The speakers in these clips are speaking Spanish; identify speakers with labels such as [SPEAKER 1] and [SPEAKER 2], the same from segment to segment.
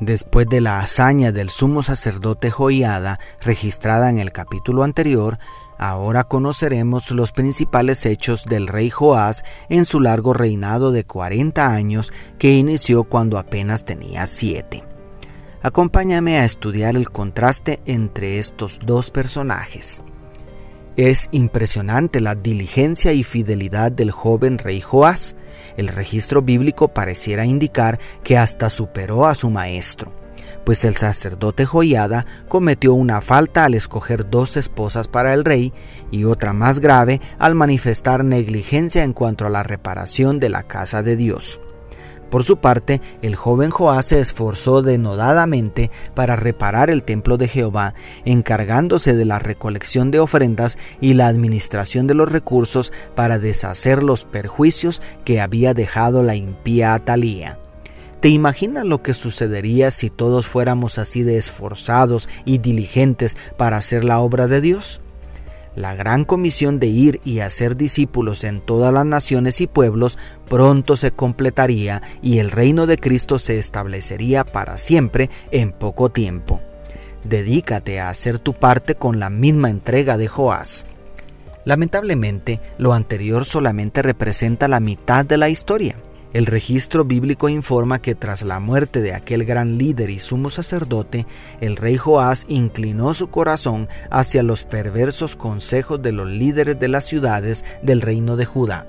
[SPEAKER 1] Después de la hazaña del sumo sacerdote Joiada registrada en el capítulo anterior, ahora conoceremos los principales hechos del rey Joás en su largo reinado de 40 años que inició cuando apenas tenía 7. Acompáñame a estudiar el contraste entre estos dos personajes. Es impresionante la diligencia y fidelidad del joven rey Joás. El registro bíblico pareciera indicar que hasta superó a su maestro, pues el sacerdote Joiada cometió una falta al escoger dos esposas para el rey y otra más grave al manifestar negligencia en cuanto a la reparación de la casa de Dios. Por su parte, el joven Joás se esforzó denodadamente para reparar el templo de Jehová, encargándose de la recolección de ofrendas y la administración de los recursos para deshacer los perjuicios que había dejado la impía Atalía. ¿Te imaginas lo que sucedería si todos fuéramos así de esforzados y diligentes para hacer la obra de Dios? La gran comisión de ir y hacer discípulos en todas las naciones y pueblos pronto se completaría y el reino de Cristo se establecería para siempre en poco tiempo. Dedícate a hacer tu parte con la misma entrega de Joás. Lamentablemente, lo anterior solamente representa la mitad de la historia. El registro bíblico informa que tras la muerte de aquel gran líder y sumo sacerdote, el rey Joás inclinó su corazón hacia los perversos consejos de los líderes de las ciudades del reino de Judá,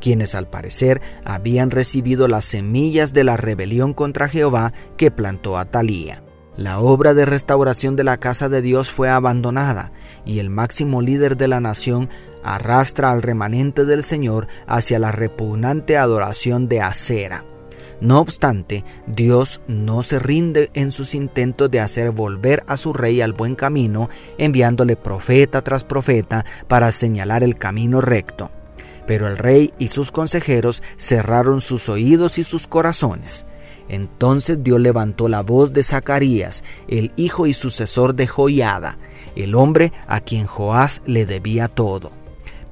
[SPEAKER 1] quienes al parecer habían recibido las semillas de la rebelión contra Jehová que plantó Atalía. La obra de restauración de la casa de Dios fue abandonada y el máximo líder de la nación arrastra al remanente del Señor hacia la repugnante adoración de acera. No obstante, Dios no se rinde en sus intentos de hacer volver a su rey al buen camino, enviándole profeta tras profeta para señalar el camino recto. Pero el rey y sus consejeros cerraron sus oídos y sus corazones. Entonces Dios levantó la voz de Zacarías, el hijo y sucesor de Joiada, el hombre a quien Joás le debía todo.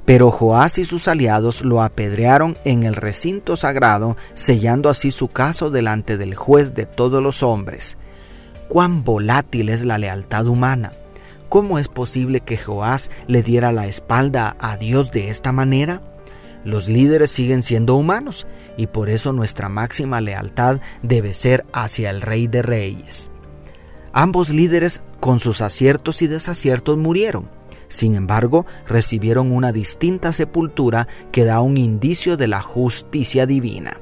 [SPEAKER 1] Pero Joás y sus aliados lo apedrearon en el recinto sagrado, sellando así su caso delante del juez de todos los hombres. Cuán volátil es la lealtad humana. ¿Cómo es posible que Joás le diera la espalda a Dios de esta manera? Los líderes siguen siendo humanos y por eso nuestra máxima lealtad debe ser hacia el Rey de Reyes. Ambos líderes, con sus aciertos y desaciertos, murieron sin embargo, recibieron una distinta sepultura que da un indicio de la justicia divina.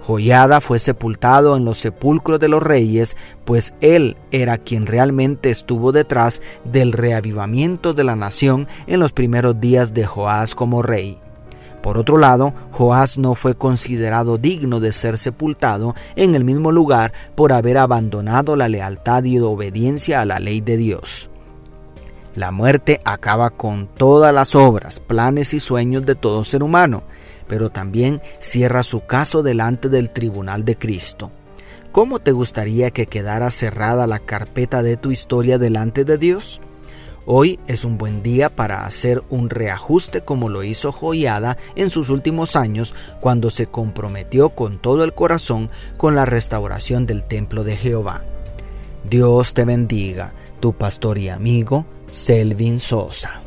[SPEAKER 1] Joyada fue sepultado en los sepulcros de los reyes, pues él era quien realmente estuvo detrás del reavivamiento de la nación en los primeros días de Joás como rey. Por otro lado, Joás no fue considerado digno de ser sepultado en el mismo lugar por haber abandonado la lealtad y obediencia a la ley de Dios. La muerte acaba con todas las obras, planes y sueños de todo ser humano, pero también cierra su caso delante del tribunal de Cristo. ¿Cómo te gustaría que quedara cerrada la carpeta de tu historia delante de Dios? Hoy es un buen día para hacer un reajuste como lo hizo Joiada en sus últimos años cuando se comprometió con todo el corazón con la restauración del templo de Jehová. Dios te bendiga, tu pastor y amigo Selvin Sosa.